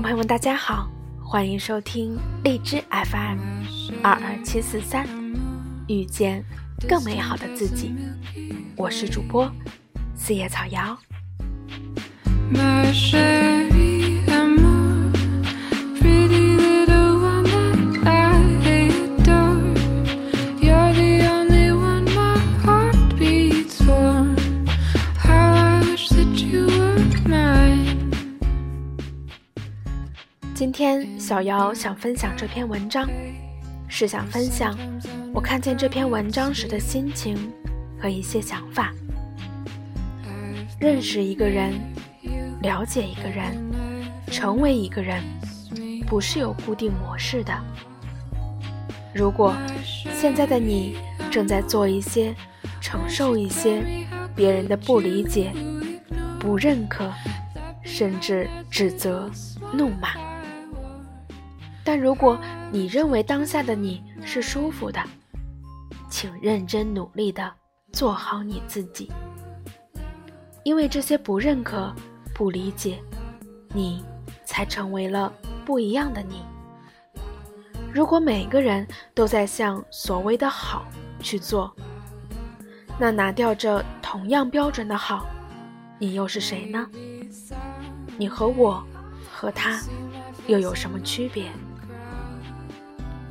朋友们，大家好，欢迎收听荔枝 FM 二二七四三，遇见更美好的自己。我是主播四叶草瑶。小姚想分享这篇文章，是想分享我看见这篇文章时的心情和一些想法。认识一个人，了解一个人，成为一个人，不是有固定模式的。如果现在的你正在做一些、承受一些别人的不理解、不认可，甚至指责、怒骂。但如果你认为当下的你是舒服的，请认真努力的做好你自己，因为这些不认可、不理解，你才成为了不一样的你。如果每个人都在向所谓的好去做，那拿掉这同样标准的好，你又是谁呢？你和我，和他，又有什么区别？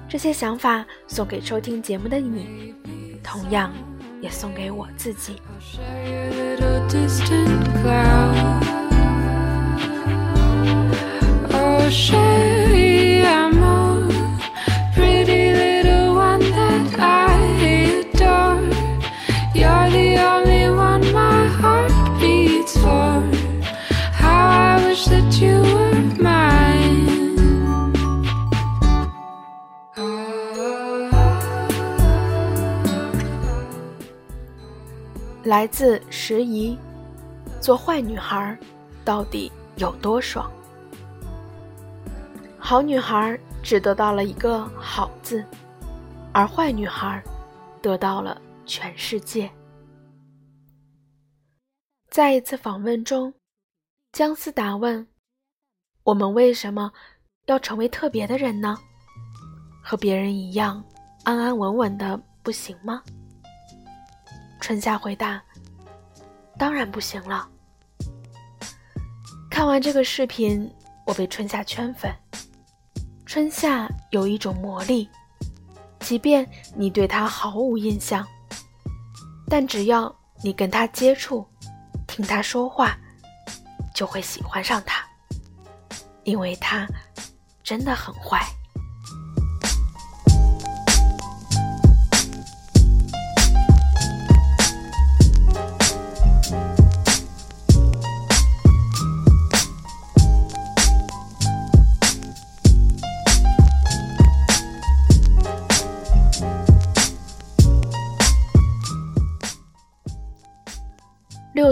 这些想法送给收听节目的你，同样也送给我自己。来自时宜，做坏女孩到底有多爽？好女孩只得到了一个好字，而坏女孩得到了全世界。在一次访问中，姜思达问：“我们为什么要成为特别的人呢？和别人一样安安稳稳的不行吗？”春夏回答：“当然不行了。”看完这个视频，我被春夏圈粉。春夏有一种魔力，即便你对他毫无印象，但只要你跟他接触，听他说话，就会喜欢上他，因为他真的很坏。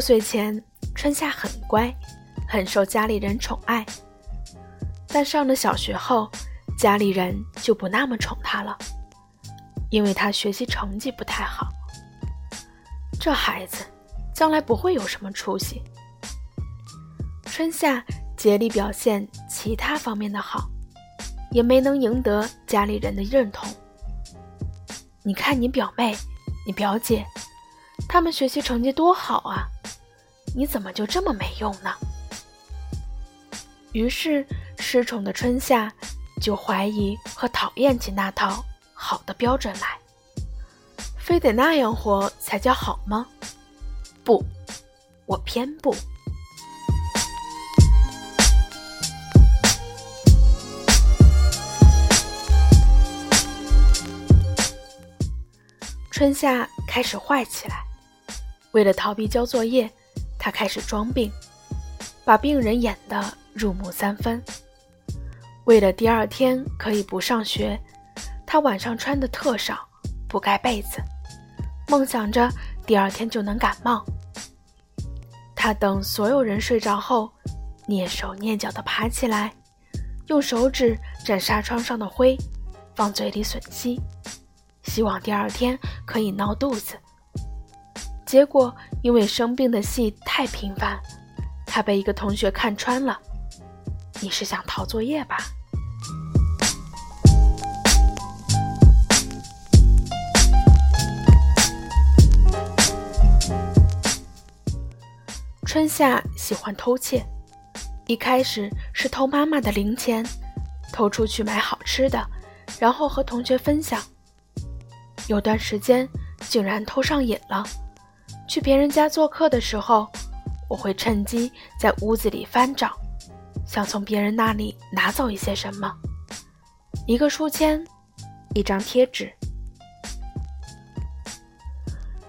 岁前，春夏很乖，很受家里人宠爱。但上了小学后，家里人就不那么宠他了，因为他学习成绩不太好。这孩子将来不会有什么出息。春夏竭力表现其他方面的好，也没能赢得家里人的认同。你看你表妹，你表姐，他们学习成绩多好啊！你怎么就这么没用呢？于是失宠的春夏就怀疑和讨厌起那套好的标准来。非得那样活才叫好吗？不，我偏不。春夏开始坏起来，为了逃避交作业。他开始装病，把病人演得入木三分。为了第二天可以不上学，他晚上穿的特少，不盖被子，梦想着第二天就能感冒。他等所有人睡着后，蹑手蹑脚地爬起来，用手指沾纱窗上的灰，放嘴里吮吸，希望第二天可以闹肚子。结果，因为生病的戏太频繁，他被一个同学看穿了。你是想逃作业吧？春夏喜欢偷窃，一开始是偷妈妈的零钱，偷出去买好吃的，然后和同学分享。有段时间竟然偷上瘾了，去别人家做客的时候，我会趁机在屋子里翻找，想从别人那里拿走一些什么，一个书签，一张贴纸。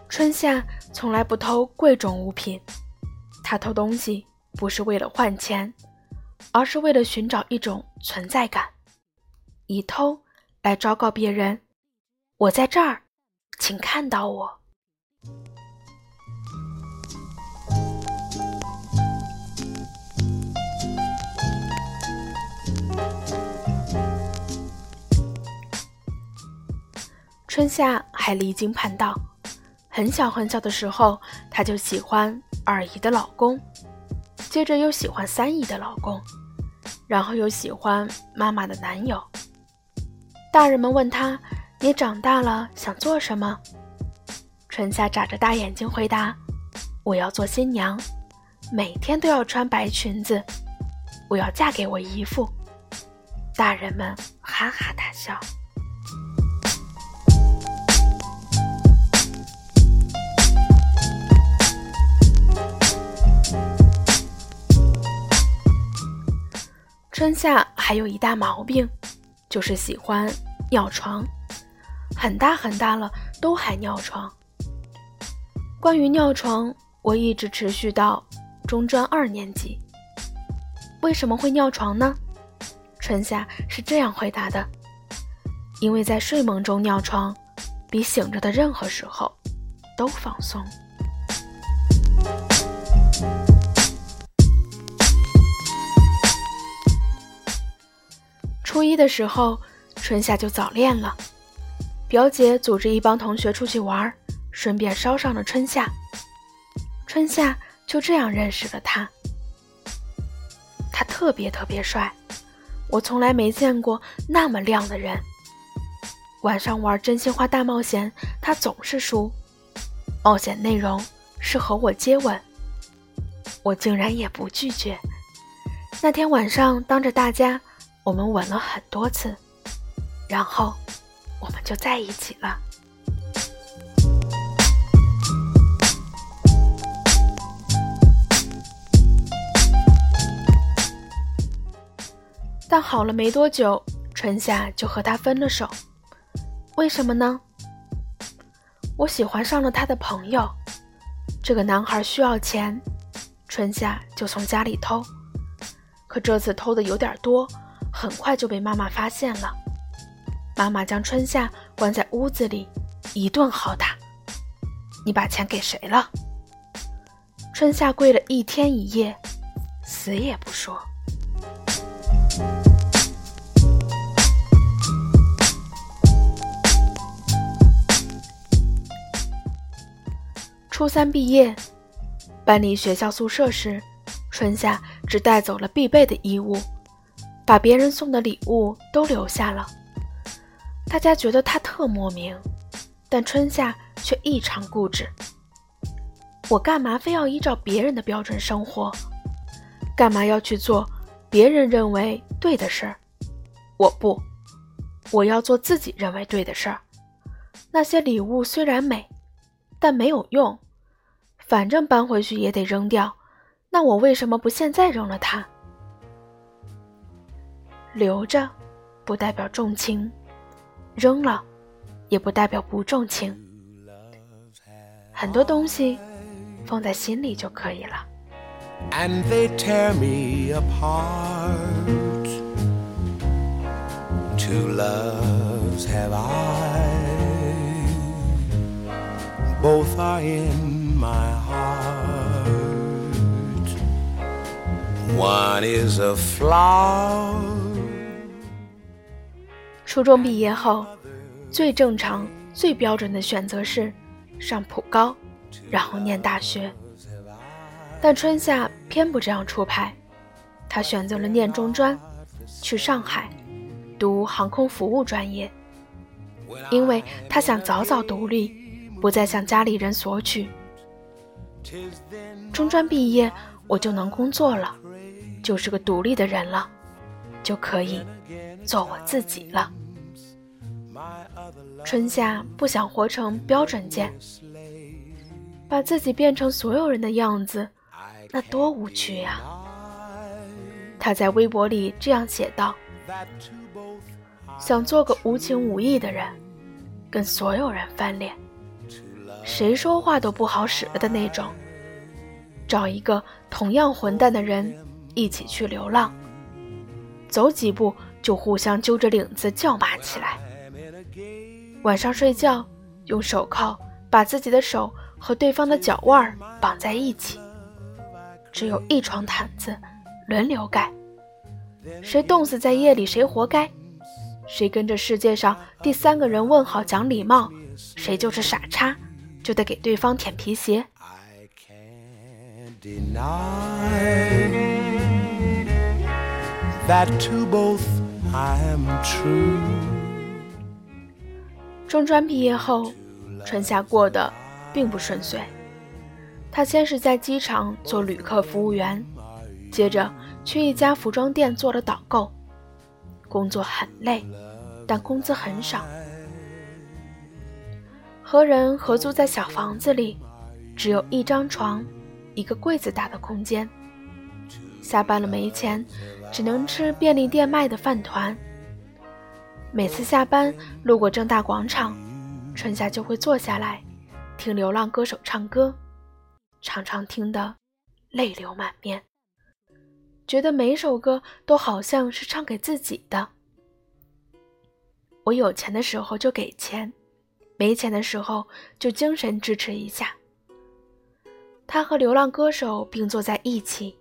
春夏从来不偷贵重物品。他偷东西不是为了换钱，而是为了寻找一种存在感，以偷来昭告别人：“我在这儿，请看到我。”春夏还离经叛道，很小很小的时候他就喜欢。二姨的老公，接着又喜欢三姨的老公，然后又喜欢妈妈的男友。大人们问他：“你长大了想做什么？”春夏眨着大眼睛回答：“我要做新娘，每天都要穿白裙子，我要嫁给我姨父。”大人们哈哈大笑。春夏还有一大毛病，就是喜欢尿床，很大很大了都还尿床。关于尿床，我一直持续到中专二年级。为什么会尿床呢？春夏是这样回答的：因为在睡梦中尿床，比醒着的任何时候都放松。初一的时候，春夏就早恋了。表姐组织一帮同学出去玩，顺便捎上了春夏。春夏就这样认识了他。他特别特别帅，我从来没见过那么亮的人。晚上玩真心话大冒险，他总是输。冒险内容是和我接吻，我竟然也不拒绝。那天晚上，当着大家。我们吻了很多次，然后我们就在一起了。但好了没多久，春夏就和他分了手。为什么呢？我喜欢上了他的朋友，这个男孩需要钱，春夏就从家里偷，可这次偷的有点多。很快就被妈妈发现了，妈妈将春夏关在屋子里，一顿好打。你把钱给谁了？春夏跪了一天一夜，死也不说。初三毕业，搬离学校宿舍时，春夏只带走了必备的衣物。把别人送的礼物都留下了，大家觉得他特莫名，但春夏却异常固执。我干嘛非要依照别人的标准生活？干嘛要去做别人认为对的事儿？我不，我要做自己认为对的事儿。那些礼物虽然美，但没有用，反正搬回去也得扔掉。那我为什么不现在扔了它？留着，不代表重情；扔了，也不代表不重情。很多东西放在心里就可以了。初中毕业后，最正常、最标准的选择是上普高，然后念大学。但春夏偏不这样出牌，他选择了念中专，去上海读航空服务专业，因为他想早早独立，不再向家里人索取。中专毕业，我就能工作了，就是个独立的人了，就可以做我自己了。春夏不想活成标准件，把自己变成所有人的样子，那多无趣呀！他在微博里这样写道：“想做个无情无义的人，跟所有人翻脸，谁说话都不好使了的那种。找一个同样混蛋的人一起去流浪，走几步就互相揪着领子叫骂起来。晚上睡觉，用手铐把自己的手和对方的脚腕绑在一起，只有一床毯子。”轮流盖，谁冻死在夜里谁活该，谁跟着世界上第三个人问好讲礼貌，谁就是傻叉，就得给对方舔皮鞋。中专毕业后，春夏过得并不顺遂。他先是在机场做旅客服务员。接着去一家服装店做了导购，工作很累，但工资很少。和人合租在小房子里，只有一张床，一个柜子大的空间。下班了没钱，只能吃便利店卖的饭团。每次下班路过正大广场，春夏就会坐下来听流浪歌手唱歌，常常听得泪流满面。觉得每首歌都好像是唱给自己的。我有钱的时候就给钱，没钱的时候就精神支持一下。他和流浪歌手并坐在一起，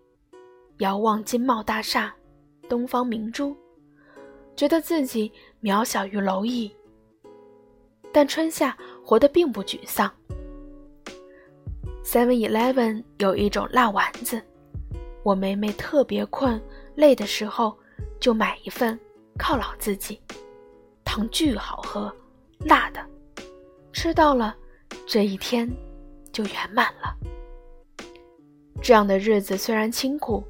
遥望金茂大厦、东方明珠，觉得自己渺小于蝼蚁。但春夏活得并不沮丧。Seven Eleven 有一种辣丸子。我每每特别困、累的时候，就买一份犒劳自己。汤巨好喝，辣的，吃到了，这一天就圆满了。这样的日子虽然清苦，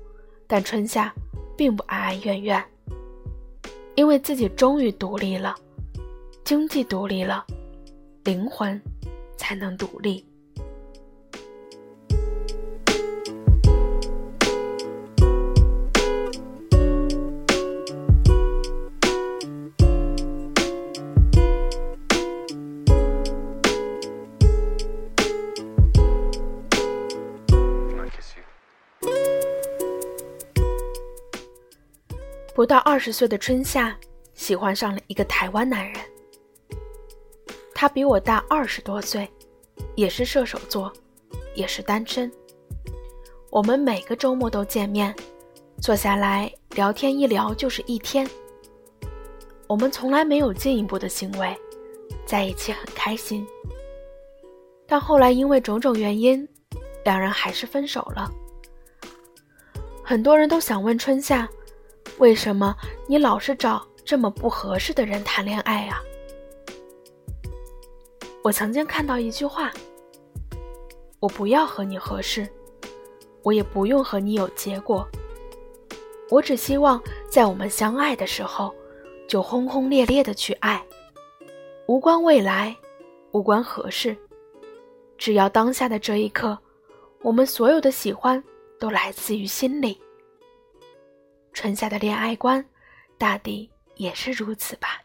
但春夏并不哀哀怨怨，因为自己终于独立了，经济独立了，灵魂才能独立。不到二十岁的春夏，喜欢上了一个台湾男人。他比我大二十多岁，也是射手座，也是单身。我们每个周末都见面，坐下来聊天，一聊就是一天。我们从来没有进一步的行为，在一起很开心。但后来因为种种原因，两人还是分手了。很多人都想问春夏。为什么你老是找这么不合适的人谈恋爱啊？我曾经看到一句话：“我不要和你合适，我也不用和你有结果。我只希望在我们相爱的时候，就轰轰烈烈的去爱，无关未来，无关合适，只要当下的这一刻，我们所有的喜欢都来自于心里。”春夏的恋爱观，大抵也是如此吧。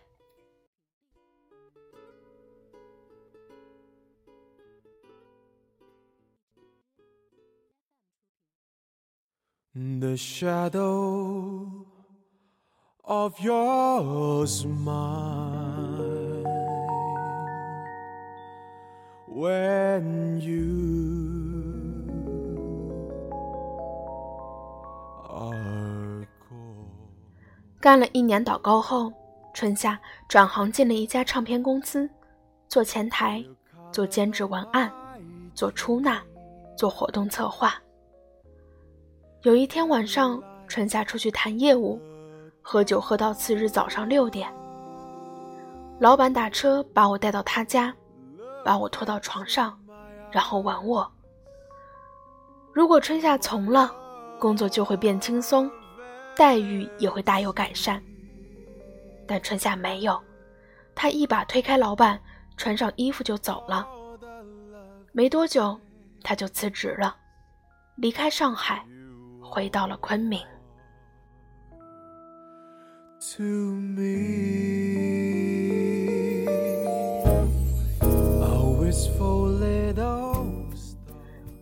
干了一年导购后，春夏转行进了一家唱片公司，做前台，做兼职文案，做出纳，做活动策划。有一天晚上，春夏出去谈业务，喝酒喝到次日早上六点。老板打车把我带到他家，把我拖到床上，然后吻我。如果春夏从了，工作就会变轻松，待遇也会大有改善。但春夏没有，他一把推开老板，穿上衣服就走了。没多久，他就辞职了，离开上海，回到了昆明。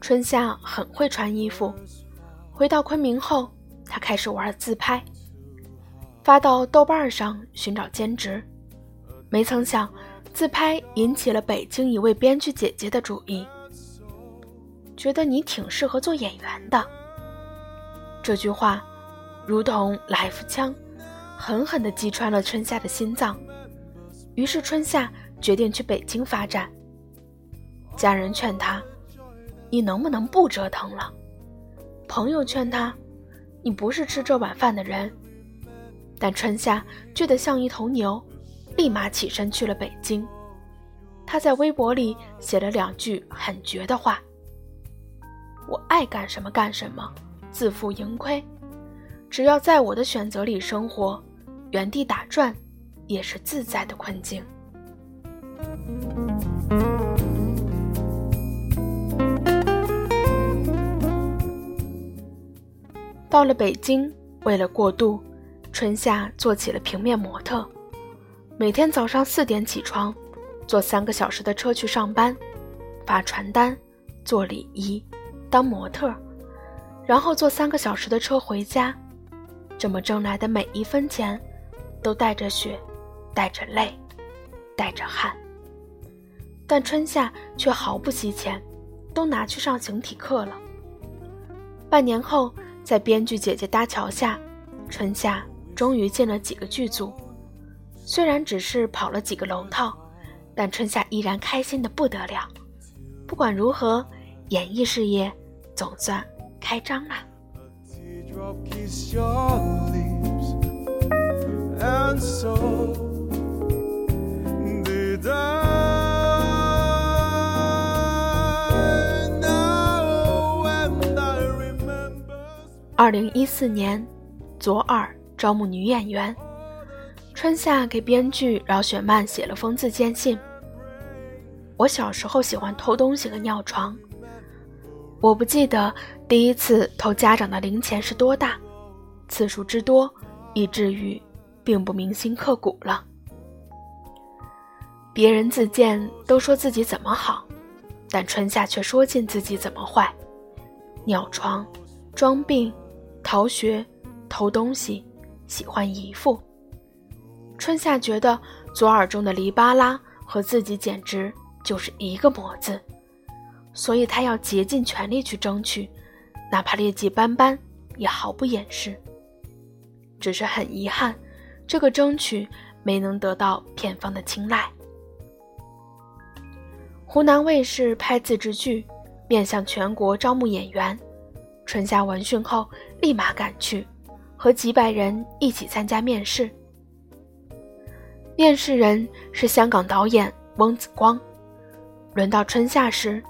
春夏很会穿衣服，回到昆明后，他开始玩自拍，发到豆瓣上寻找兼职。没曾想，自拍引起了北京一位编剧姐姐的注意，觉得你挺适合做演员的。这句话如同来福枪，狠狠地击穿了春夏的心脏。于是春夏决定去北京发展。家人劝他：“你能不能不折腾了？”朋友劝他：“你不是吃这碗饭的人。”但春夏倔得像一头牛，立马起身去了北京。他在微博里写了两句很绝的话：“我爱干什么干什么，自负盈亏。只要在我的选择里生活，原地打转也是自在的困境。”到了北京，为了过渡，春夏做起了平面模特。每天早上四点起床，坐三个小时的车去上班，发传单，做礼仪，当模特，然后坐三个小时的车回家。这么挣来的每一分钱，都带着血，带着泪，带着汗。但春夏却毫不惜钱，都拿去上形体课了。半年后。在编剧姐姐搭桥下，春夏终于进了几个剧组。虽然只是跑了几个龙套，但春夏依然开心的不得了。不管如何，演艺事业总算开张了。二零一四年，左耳招募女演员。春夏给编剧饶雪漫写了封自荐信。我小时候喜欢偷东西和尿床。我不记得第一次偷家长的零钱是多大，次数之多，以至于并不铭心刻骨了。别人自荐都说自己怎么好，但春夏却说尽自己怎么坏：尿床，装病。逃学、偷东西、喜欢姨父。春夏觉得左耳中的黎巴拉和自己简直就是一个模子，所以他要竭尽全力去争取，哪怕劣迹斑斑也毫不掩饰。只是很遗憾，这个争取没能得到片方的青睐。湖南卫视拍自制剧，面向全国招募演员。春夏闻讯后，立马赶去，和几百人一起参加面试。面试人是香港导演翁子光。轮到春夏时，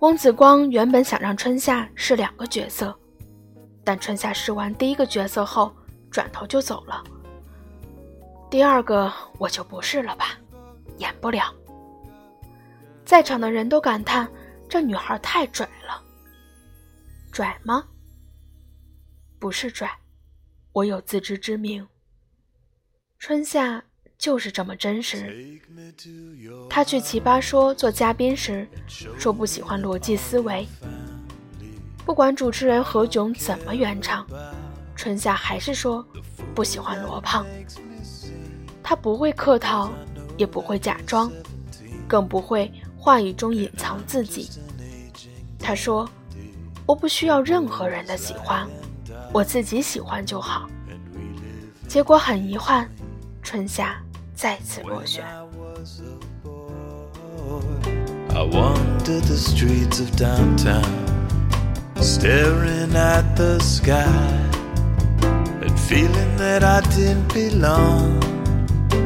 翁子光原本想让春夏试两个角色，但春夏试完第一个角色后，转头就走了。第二个我就不试了吧，演不了。在场的人都感叹这女孩太拽了。拽吗？不是拽，我有自知之明。春夏就是这么真实。他去奇葩说做嘉宾时，说不喜欢逻辑思维。不管主持人何炅怎么圆场，春夏还是说不喜欢罗胖。他不会客套，也不会假装，更不会话语中隐藏自己。他说。我不需要任何人的喜欢，我自己喜欢就好。结果很遗憾，春夏再次落选。feeling that I didn't belong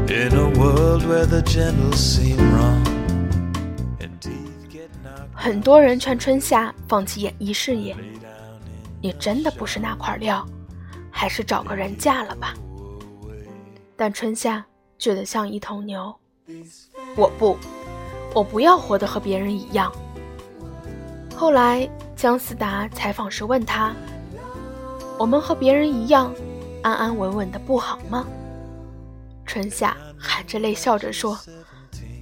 in a world where the gentle seem wrong. 很多人劝春夏放弃演艺事业，你真的不是那块料，还是找个人嫁了吧。但春夏倔得像一头牛，我不，我不要活得和别人一样。后来姜思达采访时问他：“我们和别人一样，安安稳稳的不好吗？”春夏含着泪笑着说：“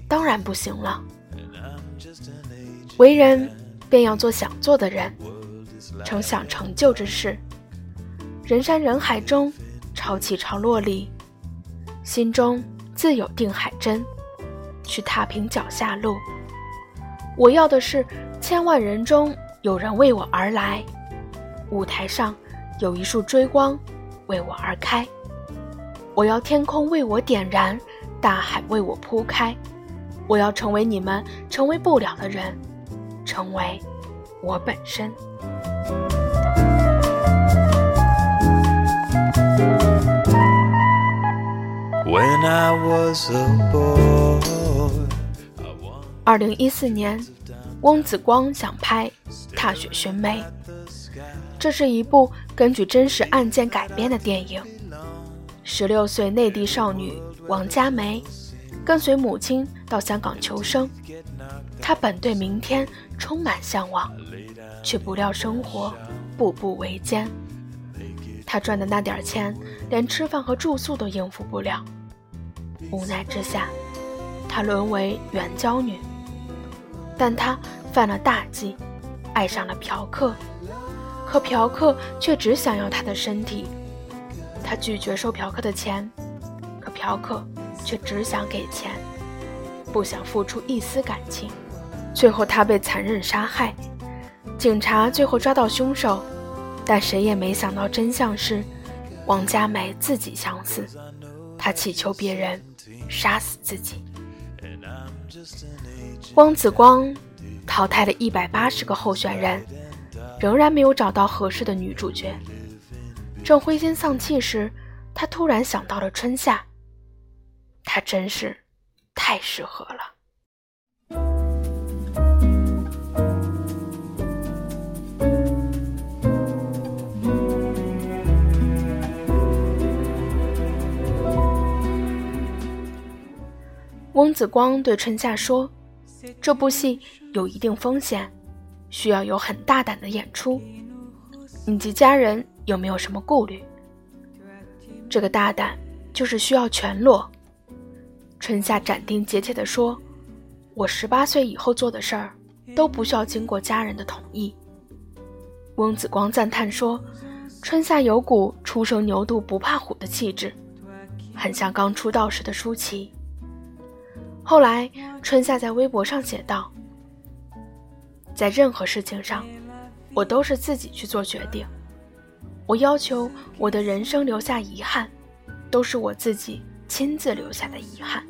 当然不行了。为人便要做想做的人，成想成就之事。人山人海中，潮起潮落里。”心中自有定海针，去踏平脚下路。我要的是千万人中有人为我而来，舞台上有一束追光为我而开。我要天空为我点燃，大海为我铺开。我要成为你们成为不了的人，成为我本身。二零一四年，翁子光想拍《踏雪寻梅》，这是一部根据真实案件改编的电影。十六岁内地少女王佳梅，跟随母亲到香港求生。他本对明天充满向往，却不料生活步步维艰。他赚的那点钱，连吃饭和住宿都应付不了。无奈之下，他沦为援交女。但他犯了大忌，爱上了嫖客，可嫖客却只想要他的身体。他拒绝收嫖客的钱，可嫖客却只想给钱，不想付出一丝感情。最后，他被残忍杀害。警察最后抓到凶手，但谁也没想到真相是，王佳梅自己想死。她祈求别人。杀死自己。汪子光淘汰了一百八十个候选人，仍然没有找到合适的女主角。正灰心丧气时，他突然想到了春夏，她真是太适合了。翁子光对春夏说：“这部戏有一定风险，需要有很大胆的演出。你及家人有没有什么顾虑？这个大胆就是需要全裸。”春夏斩钉截铁地说：“我十八岁以后做的事儿，都不需要经过家人的同意。”翁子光赞叹说：“春夏有股初生牛犊不怕虎的气质，很像刚出道时的舒淇。”后来，春夏在微博上写道：“在任何事情上，我都是自己去做决定。我要求我的人生留下遗憾，都是我自己亲自留下的遗憾，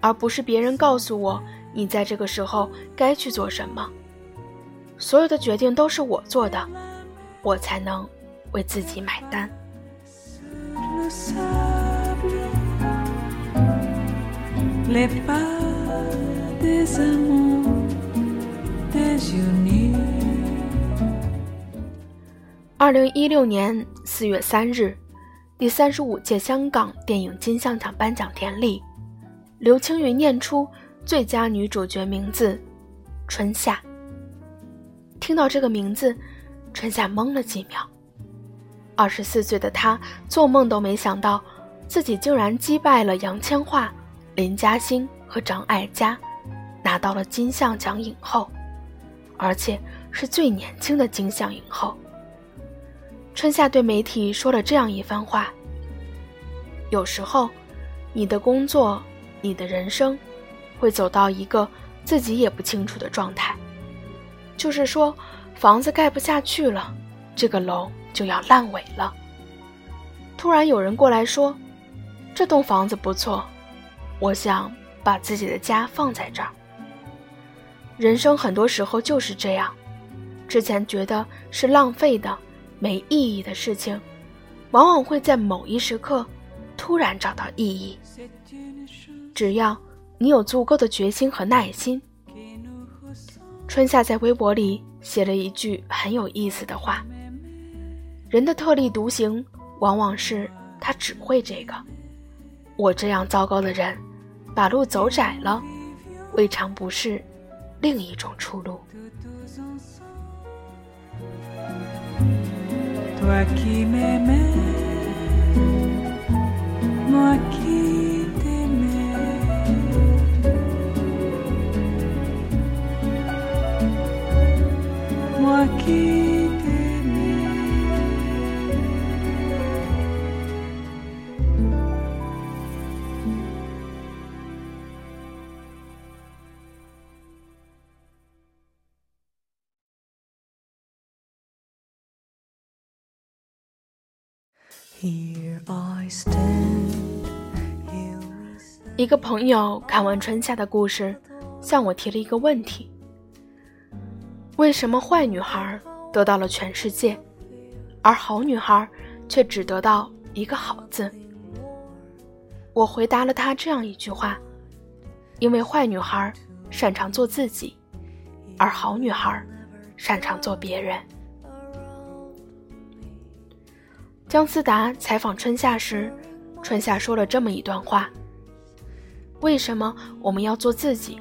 而不是别人告诉我你在这个时候该去做什么。所有的决定都是我做的，我才能为自己买单。”二零一六年四月三日，第三十五届香港电影金像奖颁奖典礼，刘青云念出最佳女主角名字——春夏。听到这个名字，春夏懵了几秒。二十四岁的她做梦都没想到，自己竟然击败了杨千嬅。林嘉欣和张艾嘉拿到了金像奖影后，而且是最年轻的金像影后。春夏对媒体说了这样一番话：“有时候，你的工作、你的人生，会走到一个自己也不清楚的状态，就是说，房子盖不下去了，这个楼就要烂尾了。突然有人过来说，这栋房子不错。”我想把自己的家放在这儿。人生很多时候就是这样，之前觉得是浪费的、没意义的事情，往往会在某一时刻突然找到意义。只要你有足够的决心和耐心。春夏在微博里写了一句很有意思的话：“人的特立独行，往往是他只会这个。我这样糟糕的人，把路走窄了，未尝不是另一种出路。” Aqui 一个朋友看完春夏的故事，向我提了一个问题：为什么坏女孩得到了全世界，而好女孩却只得到一个好字？我回答了他这样一句话：因为坏女孩擅长做自己，而好女孩擅长做别人。姜思达采访春夏时，春夏说了这么一段话：为什么我们要做自己？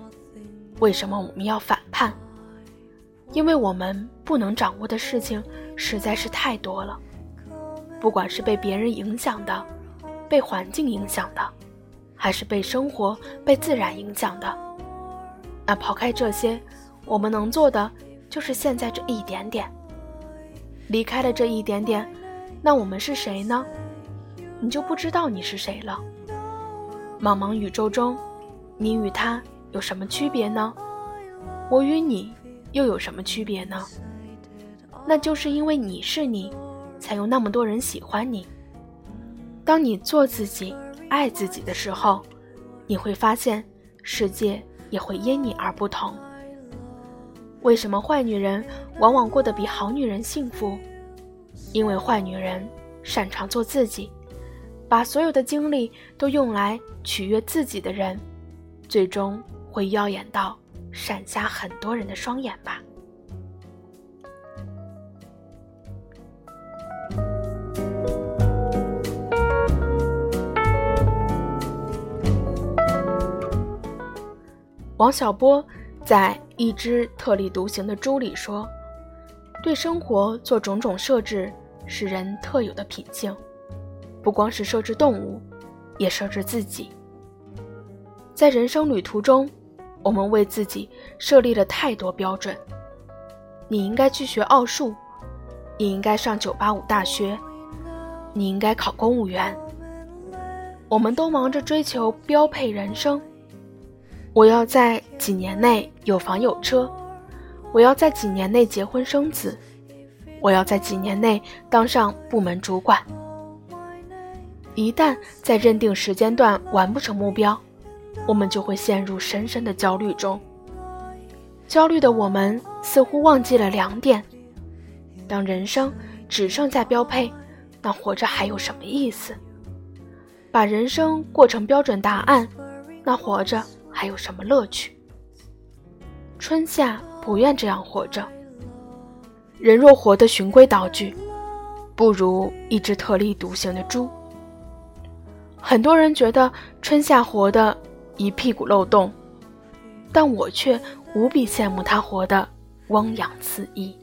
为什么我们要反叛？因为我们不能掌握的事情实在是太多了，不管是被别人影响的，被环境影响的，还是被生活、被自然影响的。那抛开这些，我们能做的就是现在这一点点。离开了这一点点。那我们是谁呢？你就不知道你是谁了。茫茫宇宙中，你与他有什么区别呢？我与你又有什么区别呢？那就是因为你是你，才有那么多人喜欢你。当你做自己、爱自己的时候，你会发现世界也会因你而不同。为什么坏女人往往过得比好女人幸福？因为坏女人擅长做自己，把所有的精力都用来取悦自己的人，最终会耀眼到闪瞎很多人的双眼吧。王小波在《一只特立独行的猪》里说。对生活做种种设置是人特有的品性，不光是设置动物，也设置自己。在人生旅途中，我们为自己设立了太多标准：你应该去学奥数，你应该上九八五大学，你应该考公务员。我们都忙着追求标配人生，我要在几年内有房有车。我要在几年内结婚生子，我要在几年内当上部门主管。一旦在认定时间段完不成目标，我们就会陷入深深的焦虑中。焦虑的我们似乎忘记了两点：当人生只剩下标配，那活着还有什么意思？把人生过成标准答案，那活着还有什么乐趣？春夏。不愿这样活着。人若活得循规蹈矩，不如一只特立独行的猪。很多人觉得春夏活得一屁股漏洞，但我却无比羡慕他活得汪洋恣意。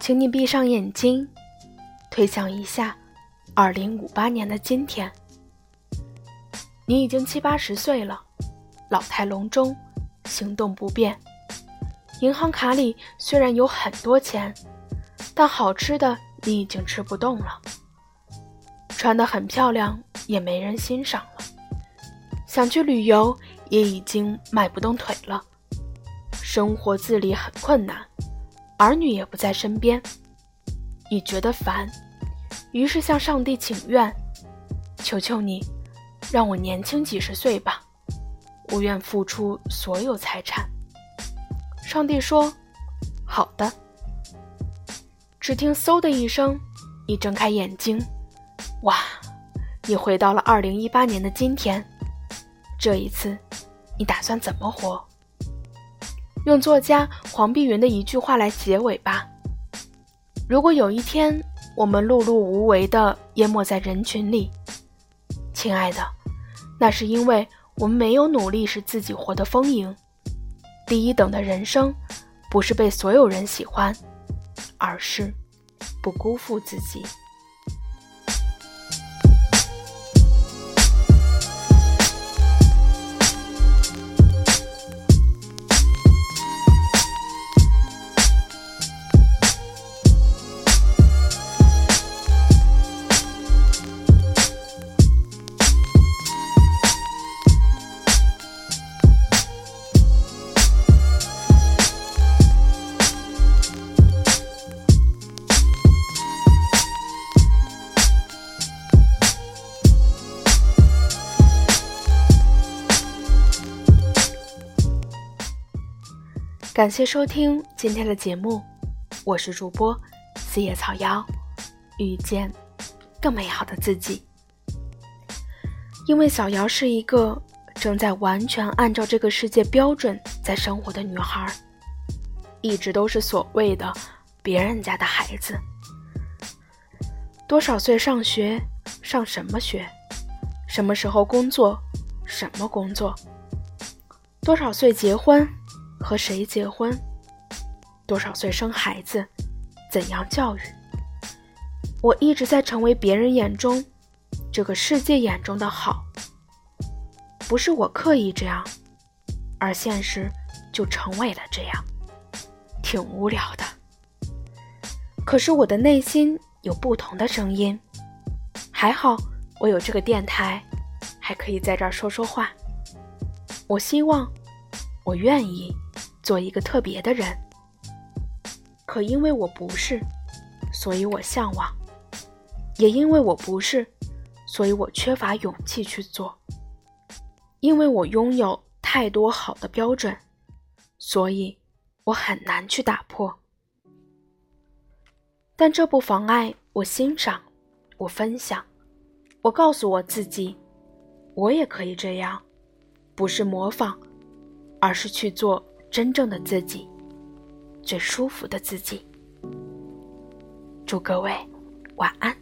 请你闭上眼睛，推想一下，二零五八年的今天，你已经七八十岁了，老态龙钟，行动不便。银行卡里虽然有很多钱，但好吃的你已经吃不动了。穿得很漂亮，也没人欣赏了。想去旅游，也已经迈不动腿了。生活自理很困难。儿女也不在身边，你觉得烦，于是向上帝请愿：“求求你，让我年轻几十岁吧，我愿付出所有财产。”上帝说：“好的。”只听“嗖”的一声，你睁开眼睛，哇！你回到了二零一八年的今天。这一次，你打算怎么活？用作家黄碧云的一句话来结尾吧：如果有一天我们碌碌无为地淹没在人群里，亲爱的，那是因为我们没有努力使自己活得丰盈。第一等的人生，不是被所有人喜欢。而是不辜负自己。感谢收听今天的节目，我是主播四叶草妖，遇见更美好的自己。因为小瑶是一个正在完全按照这个世界标准在生活的女孩，一直都是所谓的别人家的孩子。多少岁上学，上什么学？什么时候工作，什么工作？多少岁结婚？和谁结婚？多少岁生孩子？怎样教育？我一直在成为别人眼中、这个世界眼中的好，不是我刻意这样，而现实就成为了这样，挺无聊的。可是我的内心有不同的声音，还好我有这个电台，还可以在这儿说说话。我希望，我愿意。做一个特别的人，可因为我不是，所以我向往；也因为我不是，所以我缺乏勇气去做。因为我拥有太多好的标准，所以我很难去打破。但这不妨碍我欣赏，我分享，我告诉我自己，我也可以这样，不是模仿，而是去做。真正的自己，最舒服的自己。祝各位晚安。